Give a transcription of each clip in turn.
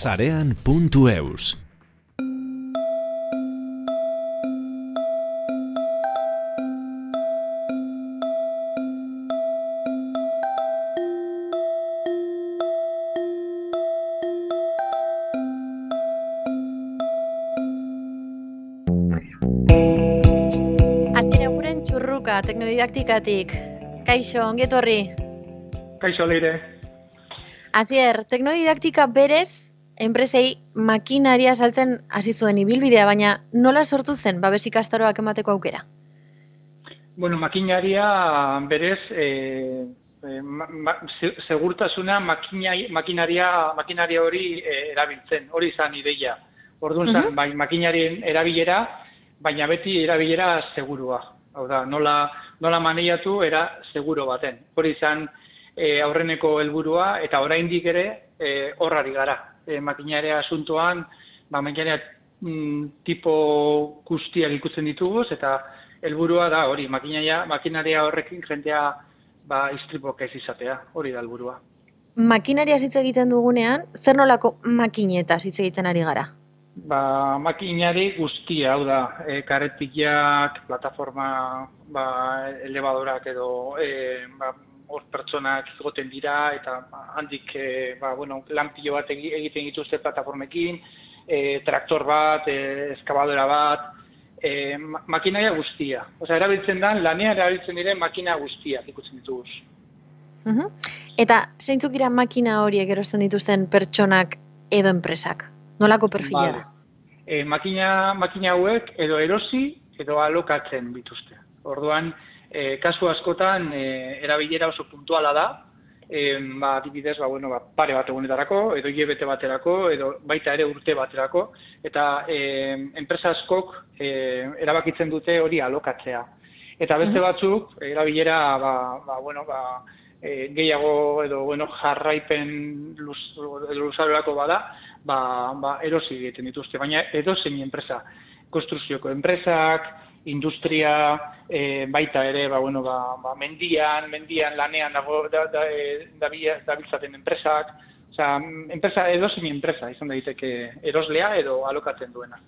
Sarean.eus txurruka, teknodidaktikatik. Kaixo, ongetorri. Kaixo leire. Hasier, teknodidaktika berez, enpresei makinaria saltzen hasi zuen ibilbidea, baina nola sortu zen babes ikastaroak emateko aukera? Bueno, makinaria berez, e, e, ma, ma, se- segurtasuna makina, makinaria, makinaria hori e, erabiltzen, hori izan ideia. Orduan zen, Mhm. bai, makinarien erabilera, baina beti erabilera segurua. Hau da, nola, nola maneiatu era seguro baten. Hori izan e, aurreneko helburua eta oraindik ere e, horrari gara. E, makinaria asuntoan, ba, makinaria mm, tipo guztiak ikusten ditugu eta helburua da hori, makinaria, makinaria horrekin jendea ba, istripok ez izatea, hori da helburua. Makinaria hitz egiten dugunean, zer nolako makinetaz hitz egiten ari gara? Ba, makinari guztia, hau da, e, karetiak, plataforma, ba, elevadorak edo e, ba, hor pertsonak egoten dira eta ba, handik e, ba, bueno, lanpilo bat egi- egiten dituzte plataformekin, e, traktor bat, e, eskabadora bat, e, ma- makinaria guztia. Osea, erabiltzen da, lanean erabiltzen diren makina guztiak ikusten ditugu. Mhm. Eta zeintzuk dira makina horiek erosten dituzten pertsonak edo enpresak? Nolako perfila Vale. da? E, makina, makina hauek edo erosi edo alokatzen dituzte. Orduan, e, kasu askotan e, erabilera oso puntuala da, e, ba, adibidez, ba, bueno, ba, pare bat egunetarako, edo hilebete baterako, edo baita ere urte baterako, eta e, enpresa askok e, erabakitzen dute hori alokatzea. Eta beste batzuk, erabilera, ba, ba, bueno, ba, e, gehiago edo bueno, jarraipen luz, luzarorako bada, ba, ba, erosi egiten dituzte, baina edozein enpresa, konstruzioko enpresak, industria, e, baita ere, ba, bueno, ba, ba, mendian, mendian lanean dago da, da, e, dabila- dabiltzaten enpresak, Osea, enpresa edozein enpresa izan daiteke eroslea edo alokatzen duena.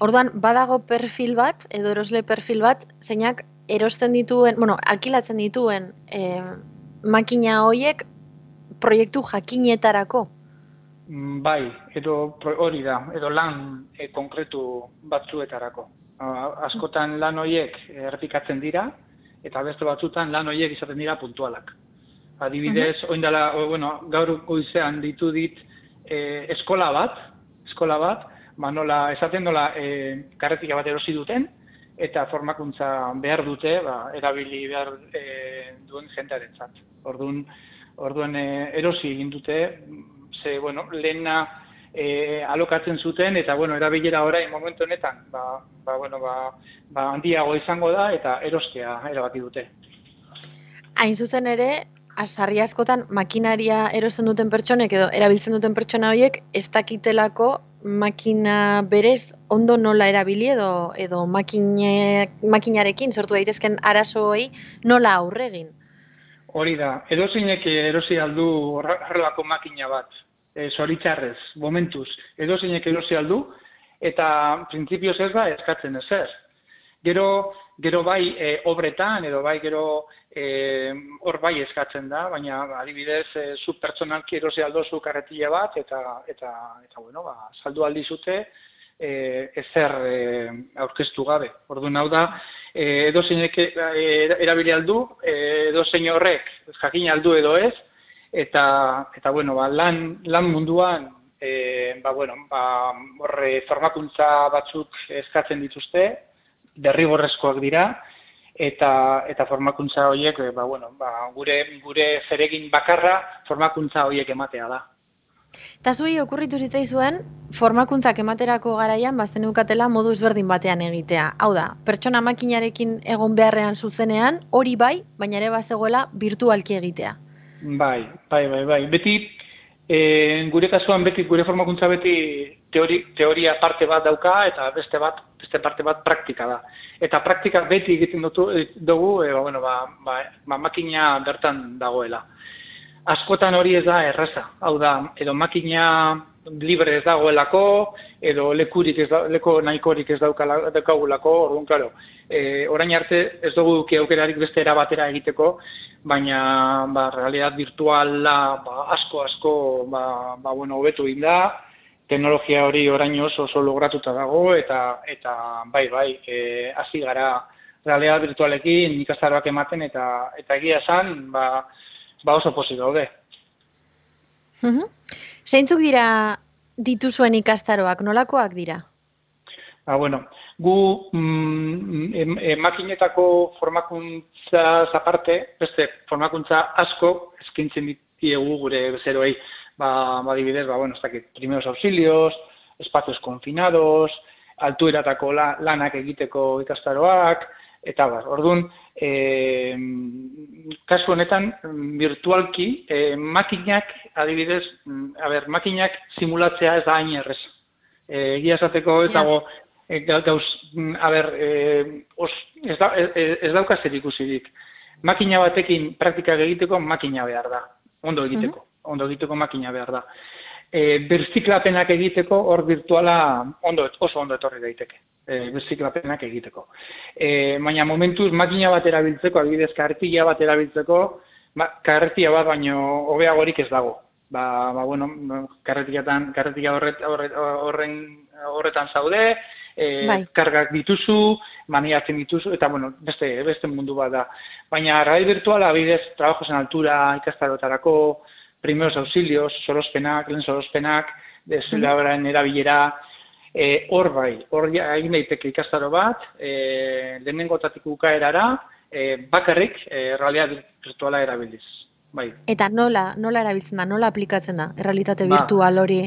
Orduan, badago perfil bat, edo erosle perfil bat, zeinak erosten dituen, bueno, alkilatzen dituen eh, makina hoiek proiektu jakinetarako. Mm, Bai, edo hori da, edo lan e, konkretu batzuetarako. Askotan lan horiek errepikatzen dira, eta beste batzutan lan horiek izaten dira puntualak. Adibidez, uh oindala, o, bueno, gaur goizean ditu dit e, eskola bat, eskola bat, ba nola, esaten nola e, karretika bat erosi duten, eta formakuntza behar dute, ba, erabili behar e, duen jendearentzat. Orduan, orduan e, erosi egin dute, ze, bueno, lehena e, alokatzen zuten, eta, bueno, erabilera orain momentu honetan, ba, ba, bueno, ba, ba, handiago izango da, eta erostea erabaki dute. Hain zuzen ere, sarri askotan makinaria erosten duten pertsonek edo erabiltzen duten pertsona horiek ez dakitelako makina berez ondo nola erabili edo edo makine, makinarekin sortu daitezken arazoei nola aurre egin. Hori da, edozeinek erosi aldu horrelako makina bat, e, zoritzarrez, momentuz, edozeinek erosi aldu, eta printzipioz ez da eskatzen ezer. Gero, gero bai e, obretan, edo bai gero e, hor bai eskatzen da, baina adibidez, e, zu pertsonalki erosi aldozu karretile bat, eta, eta, eta bueno, ba, saldu aldi zute, e, ezer e, aurkeztu gabe. Orduan hau da, e, edo zeinek e, erabili aldu, e, edo zein horrek jakin aldu edo ez, eta, eta bueno, ba, lan, lan munduan, e, ba, bueno, ba, horre formakuntza batzuk eskatzen dituzte, derrigorrezkoak dira, eta, eta formakuntza horiek, e, ba, bueno, ba, gure, gure zeregin bakarra formakuntza horiek ematea da. Eta zuei okurritu zitzaizuen formakuntzak ematerako garaian bazten eukatela modu ezberdin batean egitea. Hau da, pertsona makinarekin egon beharrean zuzenean, hori bai, baina ere bazegoela virtualki egitea. Bai, bai, bai, bai. Beti, e, gure kasuan beti, gure formakuntza beti teori, teoria parte bat dauka eta beste bat, beste parte bat praktika da. Eta praktika beti egiten dutu, dugu, e, ba, bueno, ba, ba, ba, makina bertan dagoela. Askotan hori ez da erraza. Hau da, edo makina libre ez dagoelako, edo lekurik ez da, leko nahikorik ez daukagulako, orduan, klaro, e, orain arte ez dugu duki aukerarik beste era batera egiteko, baina, ba, realidad virtuala, ba, asko, asko, ba, ba, bueno, hobetu inda, teknologia hori orain oso, oso logratuta dago, eta, eta bai, bai, e, hasi gara, realidad virtualekin ikastaroak ematen, eta, eta egia esan, ba, ba oso posi daude. Zeintzuk dira dituzuen ikastaroak, nolakoak dira? Ba, bueno, gu mm, e, makinetako formakuntza zaparte, beste formakuntza asko eskintzen ditiegu gure bezeroei, ba, ba dibidez, ba, bueno, ez primeros auxilios, espacios confinados, altueratako la, lanak egiteko ikastaroak, eta bar, orduan, e, kasu honetan, virtualki, e, makinak, adibidez, a ber, makinak simulatzea ez da hain errez. E, egia esateko ez dago, e, gauz, a ber, e, os, ez, da, ez, ez dauka zer ikusirik. Makina batekin praktika egiteko makina behar da, ondo egiteko, ondo egiteko makina behar da. E, berziklapenak egiteko hor virtuala ondo, oso ondo etorri daiteke e, biziklapenak egiteko. E, baina momentuz makina bat erabiltzeko, adibidez kartilla bat erabiltzeko, ba, karretia bat baino hobeagorik ez dago. Ba, ba bueno, karretiatan, karretia horret, horret, horren, horretan zaude, e, bai. kargak dituzu, maniatzen dituzu, eta bueno, beste, beste mundu bat da. Baina rai virtuala, adibidez, trabajos en altura, ikastarotarako, primeros auxilios, sorospenak, lehen sorospenak, desulabaren erabilera, E, hor bai, hor egin daiteke ikastaro bat, e, lehenengotatik ukaerara, e, bakarrik e, realidad virtuala erabiliz. Bai. Eta nola, nola erabiltzen da, nola aplikatzen da, errealitate ba. virtual hori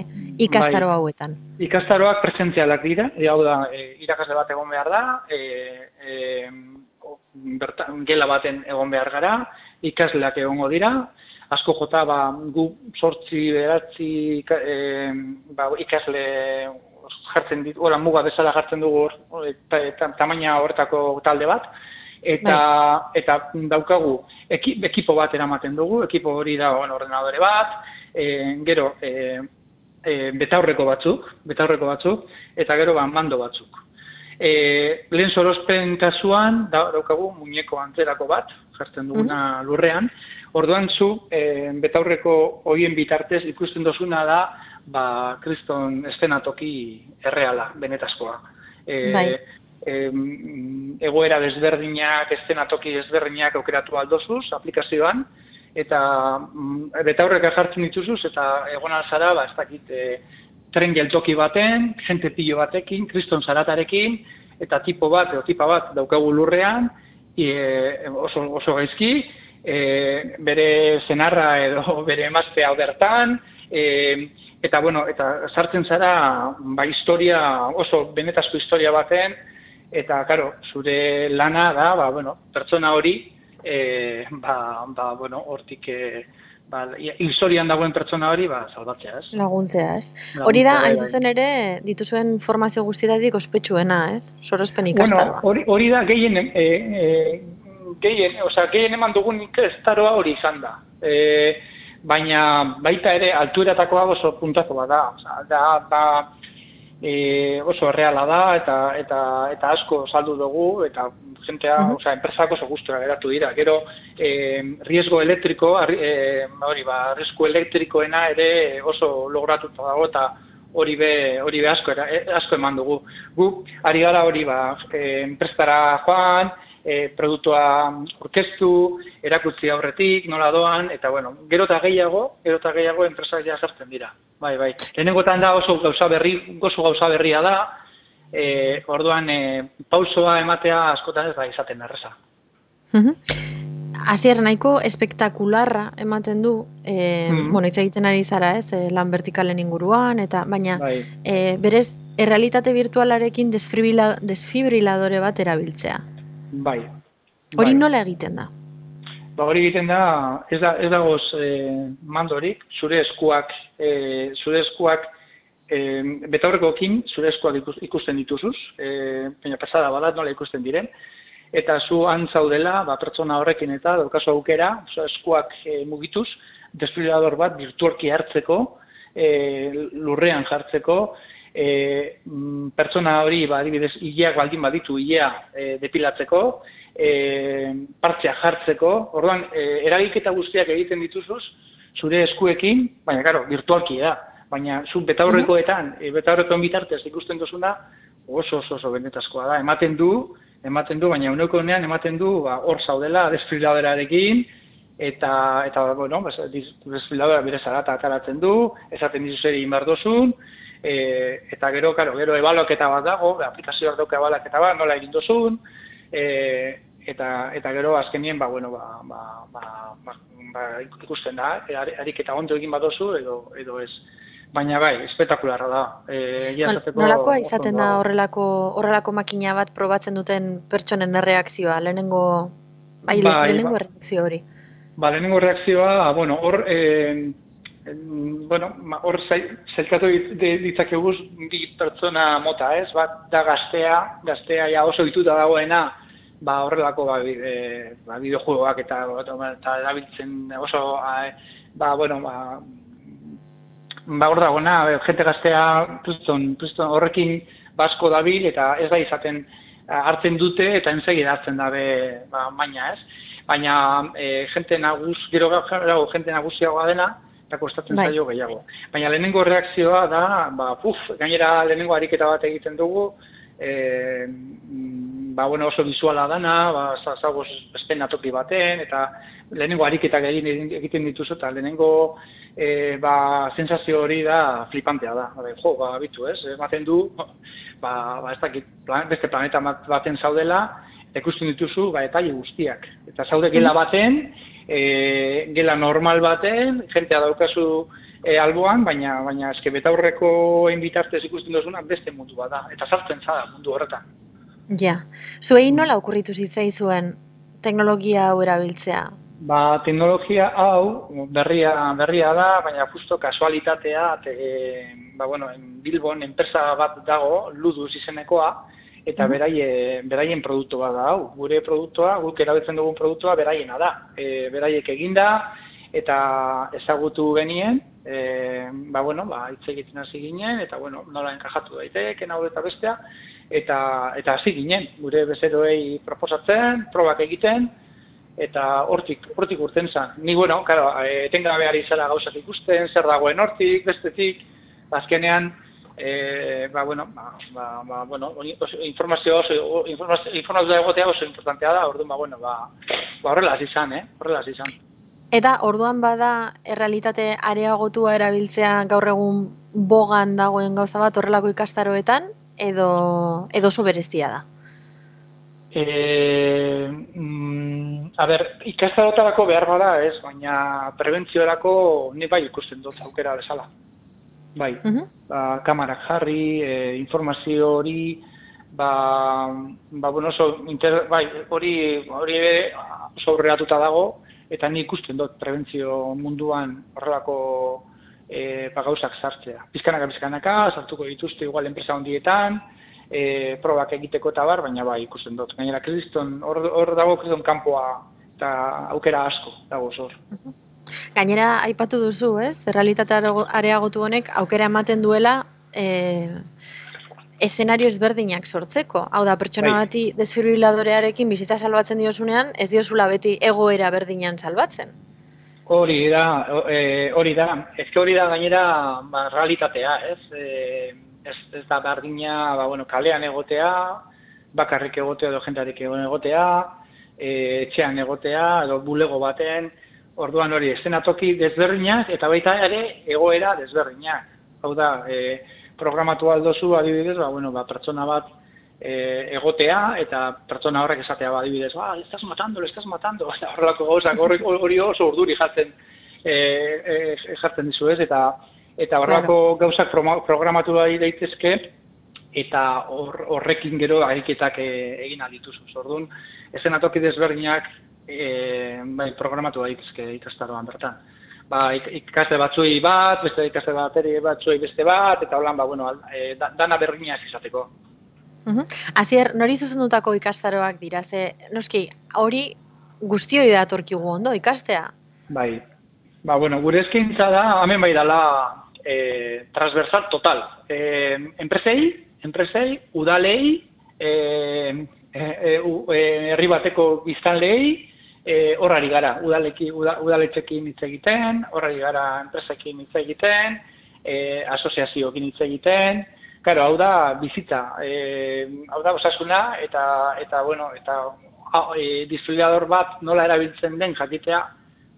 ikastaro bai. hauetan? Ikastaroak presentzialak dira, e, hau da, e, irakasle bat egon behar da, e, e, bertan, gela baten egon behar gara, ikasleak egongo dira, asko jota ba, gu sortzi, beratzi e, ba, ikasle jartzen dit, ora muga bezala jartzen dugu eta tamaina horretako talde bat eta bai. eta daukagu ekipo bat eramaten dugu, ekipo hori da on ordenadore bat, e, gero e, e, betaurreko batzuk, betaurreko batzuk eta gero ba mando batzuk. E, lehen sorospen kasuan da, daukagu muñeko antzerako bat, jartzen duguna mm lurrean, orduan zu e, betaurreko hoien bitartez ikusten dozuna da ba, kriston estenatoki erreala, benetazkoa. E, bai. e, egoera desberdinak, estenatoki desberdinak aukeratu aldozuz, aplikazioan, eta mm, eta horrek jartzen dituzuz, eta egon alzara, ba, ez dakit, e, tren geltoki baten, jente pilo batekin, kriston zaratarekin, eta tipo bat, edo tipa bat daukagu lurrean, e, oso, oso gaizki, e, bere zenarra edo bere emaztea bertan, e, eta bueno, eta sartzen zara ba historia oso benetazko historia baten eta claro, zure lana da, ba bueno, pertsona hori e, ba, ba bueno, hortik e, ba historian dagoen pertsona hori ba salbatzea, ez? Laguntzea, ez? Hori da hain bai, bai. zuzen ere dituzuen formazio guztietatik ospetsuena, ez? Sorospen ikastaroa. Bueno, hori hori da gehien e, e, gehien, o sea, gehien eman dugun ikastaroa hori izan da. Eh baina baita ere altueratakoa oso puntako bada, osea da da e, oso erreala da eta eta eta asko saldu dugu eta jentea, uh -huh. osea enpresako oso gustura geratu dira. Gero eh riesgo elektriko, eh hori ba, riesgo elektrikoena ere oso logratuta dago eta hori be hori be asko era, e, asko eman dugu. Gu ari gara hori ba, eh enpresara joan, e, produktua orkestu, erakutzi aurretik, nola doan, eta bueno, gero eta gehiago, gero eta gehiago enpresak ja sartzen dira. Bai, bai. Lehenengotan da oso gauza berri, oso gauza berria da, e, orduan e, pausoa ematea askotan ez da izaten erresa. Azier, nahiko espektakularra ematen du, e, mm bueno, hitz egiten ari zara, ez, lan vertikalen inguruan, eta baina bai. e, berez, errealitate virtualarekin desfibriladore bat erabiltzea. Bai. Hori bai. nola egiten da? Ba, hori egiten da, ez da ez dagoz e, mandorik, zure eskuak, e, zure eskuak e, betaurrekoekin zure eskuak ikusten dituzuz, e, baina pasada badat nola ikusten diren, eta zu antzaudela, ba, pertsona horrekin eta daukazu aukera, eskuak e, mugituz, desfibrilador bat virtualki hartzeko, e, lurrean jartzeko, e, pertsona hori, ba, adibidez, ileak baldin baditu ilea e, depilatzeko, e, partzea jartzeko, orduan, e, eragiketa guztiak egiten dituzuz, zure eskuekin, baina, karo, virtualki da, baina, zu betaurrekoetan, e, betaurrekoen bitartez ikusten duzuna, oso oso oso benetazkoa da, ematen du, ematen du, baina uneko honean ematen du, ba, hor zaudela, desfriladerarekin, eta eta bueno, desfiladora bere zarata ataratzen du, esaten dizu zer egin dozun, e, eta gero, claro, gero ebaloketa bat dago, aplikazioak dauka ebaloketa bat, nola egin dozun, e, eta, eta gero azkenien, ba, bueno, ba, ba, ba, ba, ba ikusten da, e, ariketa ondo egin badozu edo, edo ez. Baina bai, espetakularra da. E, Nolakoa izaten da horrelako, horrelako makina bat probatzen duten pertsonen erreakzioa, lehenengo, bai, bai lehenengo ba, erreakzio hori? Ba, lehenengo reakzioa, bueno, hor, eh, bueno, hor zailkatu ditzakeguz bi pertsona mota, ez? Bat, da gaztea, gaztea ja oso dituta dagoena, ba, horrelako ba, e, ba, bideojuegoak eta, eta erabiltzen oso, ba, bueno, ba, ba, hor dagoena, jente gaztea, priston, priston, horrekin basko dabil eta ez da izaten hartzen dute eta enzegi hartzen dabe ba, maina, ez? baina e, jente nagus, gero gero jente nagusiagoa dena, eta kostatzen bai. zaio gehiago. Baina lehenengo reakzioa da, ba, puf, gainera lehenengo ariketa bat egiten dugu, e, ba, bueno, oso bizuala dana, ba, zagoz esten atoki baten, eta lehenengo ariketak egin egiten dituzu, eta lehenengo e, ba, sensazio hori da flipantea da. Ba, jo, ba, bitu ez, ematen du, ba, ba, ez dakit, beste planeta baten zaudela, ikusten dituzu ba guztiak. Eta zaude gela mm. baten, e, gela normal baten, jentea daukazu e, alboan, baina baina eske betaurreko bitartez ikusten duzuna beste mundu bada eta sartzen zada mundu horretan. Ja. Zuei nola okurritu zitzaizuen teknologia hau erabiltzea? Ba, teknologia hau berria, berria da, baina justo kasualitatea, te, ba, bueno, en Bilbon enpresa bat dago, Ludus izenekoa, eta beraie, beraien produktu bat da hau. Gure produktua, guk erabiltzen dugun produktua beraiena da. E, beraiek eginda eta ezagutu genien, e, ba bueno, ba hitz egiten hasi ginen eta bueno, nola enkajatu daiteke hau eta bestea eta eta hasi ginen gure bezeroei proposatzen, probak egiten eta hortik hortik urten san. Ni bueno, claro, etengabe ari zara gauzak ikusten, zer dagoen hortik, bestetik, azkenean e, ba, bueno, ba, ba, ba, bueno, informazio oso, informazio, informazio egotea oso importantea da, orduan, ba, bueno, ba, ba horrela izan, eh? horrela izan. Eta orduan bada errealitate areagotua erabiltzea gaur egun bogan dagoen gauza bat horrelako ikastaroetan, edo, edo oso berezia da? E, mm, a ber, ikastarotarako behar bada ez, baina preventziorako ni bai ikusten dut aukera bezala bai, uh ba, kamarak jarri, e, informazio hori, ba, ba bueno, oso, inter, bai, hori, hori ere oso dago, eta nik ikusten dut prebentzio munduan horrelako e, ba, gauzak sartzea. Bizkanaka, bizkanaka, sartuko dituzte igual enpresa hondietan, e, probak egiteko eta bar, baina bai ikusten dut. Gainera, kriston, hor dago kriston kanpoa eta aukera asko dago zor. Gainera, aipatu duzu, ez? Realitate areagotu honek aukera ematen duela e, eszenario ezberdinak sortzeko. Hau da, pertsona bai. bati desfibriladorearekin bizitza salbatzen diozunean, ez diozula beti egoera berdinan salbatzen. Hori da, e, hori da. Ez hori da gainera ba, realitatea, ez? E, ez, ez da berdina, ba, bueno, kalean egotea, bakarrik egotea edo jentarik egotea, e, etxean egotea, edo bulego baten, Orduan hori, estenatoki desberdinak eta baita ere egoera desberdinak. Hau da, e, programatu aldozu adibidez, ba, bueno, ba, pertsona bat e, egotea eta pertsona horrek esatea ba, adibidez, ba, estás matando, le estás matando, horrelako gauzak hori oso urduri jartzen, e, e, jartzen dizu ez, eta eta horrelako gauzak programatu da daitezke, eta horrekin gero ariketak e, egin aldituzu. Orduan, estenatoki desberdinak e, bai, programatu daitezke ikastaroan bertan. Ba, ikaste batzuei bat, beste ikaste bateri batzuei beste bat, eta holan, ba, bueno, e, dana berriñak izateko. Uh Azier, nori zuzendutako ikastaroak dira, ze, noski, hori guztioi datorkigu ondo ikastea? Bai, ba, bueno, gure eskaintza da, hemen bai dala e, transversal total. E, enpresei, enpresei, udalei, e, e, e, herri bateko biztanleei, e, horrari gara, udaleki, udaletxekin hitz egiten, horrari gara enpresekin hitz egiten, e, asoziazioekin hitz egiten, Claro, hau da bizitza, e, hau da osasuna eta eta bueno, eta e, disfilador bat nola erabiltzen den jakitea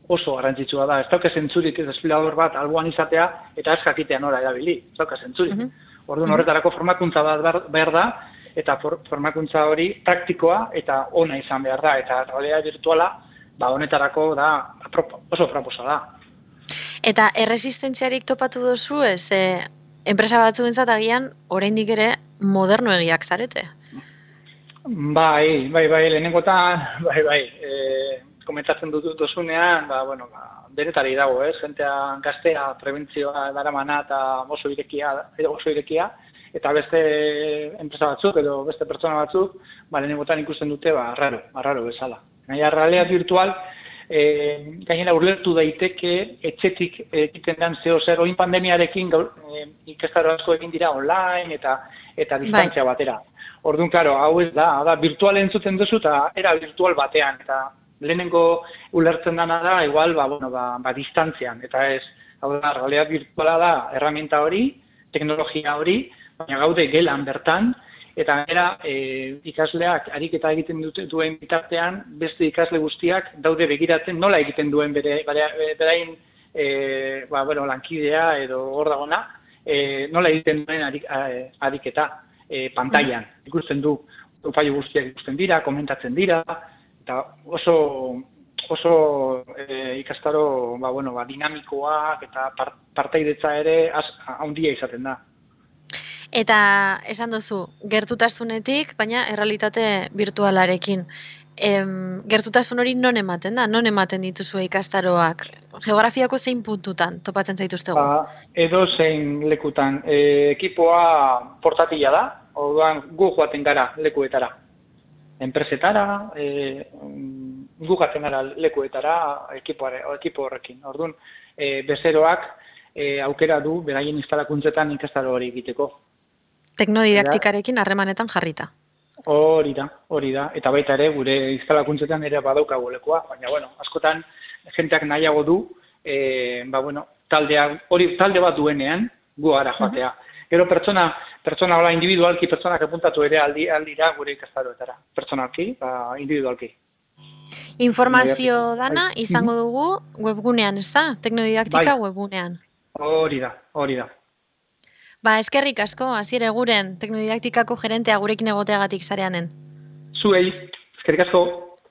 oso garrantzitsua da. Ez dauka zentzurik desfilador bat alboan izatea eta ez jakitea nola erabili. Ez dauka zentzurik. Mm -hmm. horretarako formakuntza bat behar da eta formakuntza hori praktikoa eta ona izan behar da. Eta realidad virtuala ba, honetarako da oso fraposa da. Eta erresistentziarik topatu dozu ez, e, enpresa batzu agian oraindik ere moderno egiak zarete? Bai, bai, bai, lehenengotan, bai, bai, e, komentatzen dut dozunean, ba, bueno, ba, denetari dago, ez, jentea gaztea, prebentzioa daramana eta oso irekia, oso irekia, eta beste enpresa batzuk edo beste pertsona batzuk, ba, lehenengotan ikusten dute, ba, raro, ba, raro bezala. Gaina, realia virtual, e, gainera urlertu daiteke, etxetik egiten den zeo zer, oin pandemiarekin gaur, e, ikastaro asko egin dira online eta eta distantzia bai. batera. Orduan, karo, hau ez da, da, virtual entzuten duzu eta era virtual batean, eta lehenengo ulertzen dana da, igual, ba, bueno, ba, ba distantzian, eta ez, hau da, realidad virtuala da, herramienta hori, teknologia hori, baina gaude gelan bertan, eta gara e, ikasleak ariketa egiten dute duen bitartean, beste ikasle guztiak daude begiratzen nola egiten duen bere, bere, berain e, ba, bueno, lankidea edo hor dagona, e, nola egiten duen arik, ariketa e, pantailan. Mm. Ikusten du, fallo guztiak ikusten dira, komentatzen dira, eta oso oso e, ikastaro ba, bueno, ba, dinamikoak eta partaidetza ere handia izaten da. Eta esan duzu, gertutasunetik, baina errealitate virtualarekin. Em, gertutasun hori non ematen da? Non ematen dituzu ikastaroak? Geografiako zein puntutan topatzen zaituztegu? Ba, edo zein lekutan. E, ekipoa portatila da, orduan gu joaten gara lekuetara enpresetara, e, gu gara lekuetara ekipoare, ekipo horrekin. Orduan, e, bezeroak e, aukera du beraien instalakuntzetan ikastaro hori egiteko. Teknodidaktikarekin harremanetan jarrita. Hori da, hori da. Eta baita ere, gure instalakuntzetan ere badaukago lekoa. Baina, bueno, askotan, jenteak nahiago du, e, ba, bueno, taldea, hori talde bat duenean, gu ara joatea. Gero pertsona, pertsona hola individualki, pertsonak apuntatu ere aldi, aldira gure ikastaroetara. Pertsonalki, ba, individualki. Informazio dana izango dugu webgunean, ez da? Teknodidaktika bai. webgunean. Hori da, hori da. Ba, eskerrik asko, hasiere guren teknodidaktikako gerentea gurekin egoteagatik zareanen. Zuei, eskerrik asko.